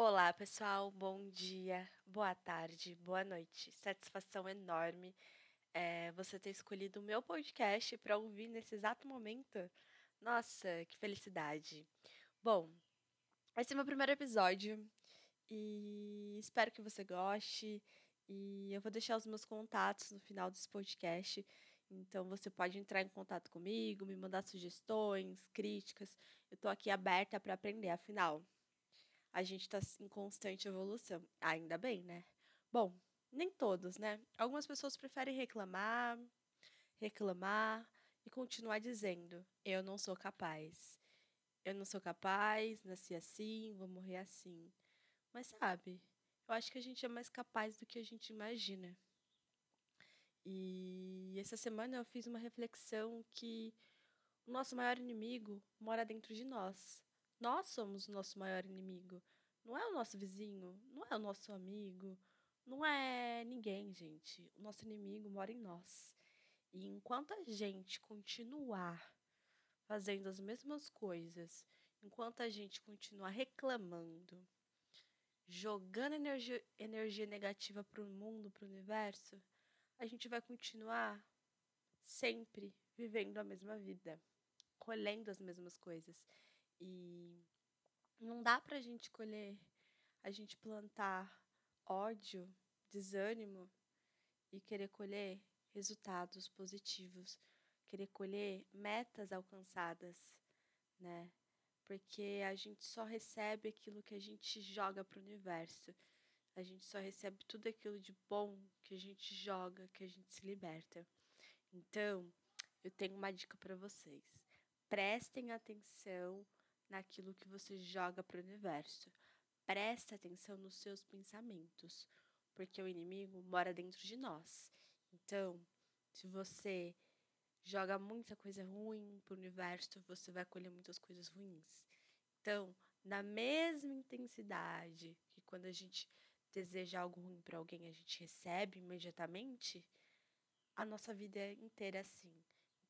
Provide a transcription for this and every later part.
Olá, pessoal. Bom dia, boa tarde, boa noite. Satisfação enorme é, você ter escolhido o meu podcast para ouvir nesse exato momento. Nossa, que felicidade. Bom, esse é meu primeiro episódio e espero que você goste. E eu vou deixar os meus contatos no final desse podcast. Então você pode entrar em contato comigo, me mandar sugestões, críticas. Eu estou aqui aberta para aprender, afinal, a gente está em constante evolução. Ainda bem, né? Bom, nem todos, né? Algumas pessoas preferem reclamar, reclamar e continuar dizendo: eu não sou capaz. Eu não sou capaz, nasci assim, vou morrer assim. Mas sabe, eu acho que a gente é mais capaz do que a gente imagina. E essa semana eu fiz uma reflexão que o nosso maior inimigo mora dentro de nós. Nós somos o nosso maior inimigo. Não é o nosso vizinho, não é o nosso amigo, não é ninguém, gente. O nosso inimigo mora em nós. E enquanto a gente continuar fazendo as mesmas coisas, enquanto a gente continuar reclamando, jogando energia, energia negativa para o mundo, para o universo, a gente vai continuar sempre vivendo a mesma vida, colhendo as mesmas coisas. E não dá para a gente colher, a gente plantar ódio, desânimo e querer colher resultados positivos, querer colher metas alcançadas, né? porque a gente só recebe aquilo que a gente joga para o universo. A gente só recebe tudo aquilo de bom que a gente joga, que a gente se liberta. Então, eu tenho uma dica para vocês. Prestem atenção naquilo que você joga para o universo. Preste atenção nos seus pensamentos, porque o inimigo mora dentro de nós. Então, se você joga muita coisa ruim para o universo, você vai colher muitas coisas ruins. Então, na mesma intensidade que quando a gente deseja algo ruim para alguém, a gente recebe imediatamente, a nossa vida é inteira assim.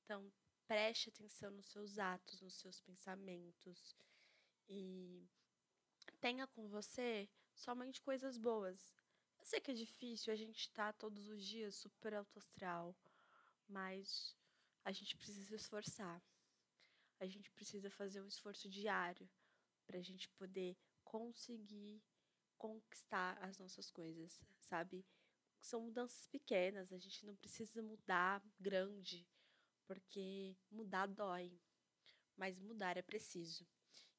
Então, preste atenção nos seus atos, nos seus pensamentos e tenha com você somente coisas boas. Eu sei que é difícil a gente estar tá todos os dias super alto astral, mas a gente precisa se esforçar. A gente precisa fazer um esforço diário para a gente poder conseguir conquistar as nossas coisas, sabe? São mudanças pequenas, a gente não precisa mudar grande, porque mudar dói, mas mudar é preciso.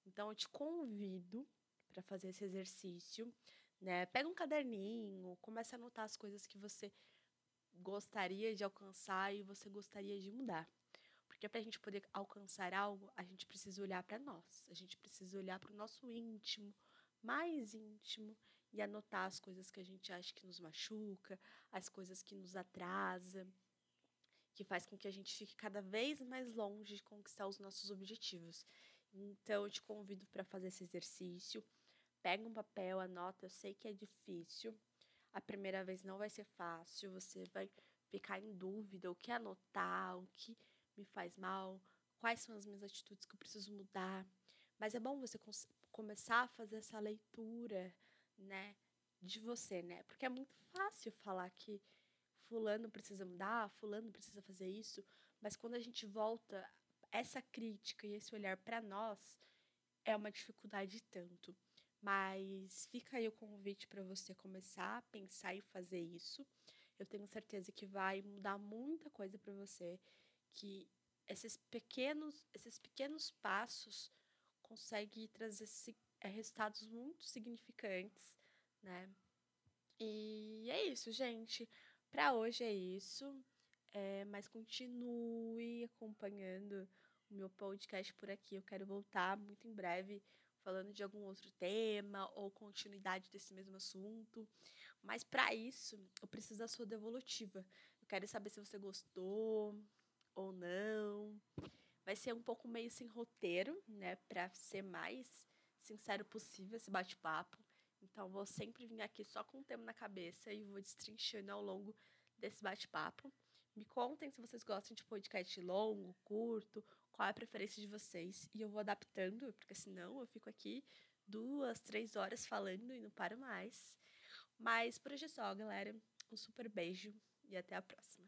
Então eu te convido para fazer esse exercício, né? Pega um caderninho, começa a anotar as coisas que você gostaria de alcançar e você gostaria de mudar. Porque para a gente poder alcançar algo, a gente precisa olhar para nós, a gente precisa olhar para o nosso íntimo, mais íntimo, e anotar as coisas que a gente acha que nos machuca, as coisas que nos atrasa, que faz com que a gente fique cada vez mais longe de conquistar os nossos objetivos. Então, eu te convido para fazer esse exercício. Pega um papel, anota. Eu sei que é difícil, a primeira vez não vai ser fácil, você vai ficar em dúvida o que anotar, o que me faz mal, quais são as minhas atitudes que eu preciso mudar. Mas é bom você começar a fazer essa leitura, né, de você, né? Porque é muito fácil falar que fulano precisa mudar, fulano precisa fazer isso, mas quando a gente volta essa crítica e esse olhar para nós, é uma dificuldade tanto. Mas fica aí o convite para você começar a pensar e fazer isso. Eu tenho certeza que vai mudar muita coisa para você, que esses pequenos, esses pequenos passos conseguem trazer é, resultados muito significantes, né? E é isso, gente. Para hoje é isso. É, mas continue acompanhando o meu podcast por aqui. Eu quero voltar muito em breve falando de algum outro tema ou continuidade desse mesmo assunto. Mas para isso, eu preciso da sua devolutiva. Eu quero saber se você gostou ou não. Vai ser um pouco meio sem roteiro, né, para ser mais sincero possível esse bate-papo. Então, vou sempre vir aqui só com um tema na cabeça e vou destrinchando ao longo desse bate-papo. Me contem se vocês gostam de podcast longo, curto, qual é a preferência de vocês. E eu vou adaptando, porque senão eu fico aqui duas, três horas falando e não paro mais. Mas por hoje é só, galera. Um super beijo e até a próxima.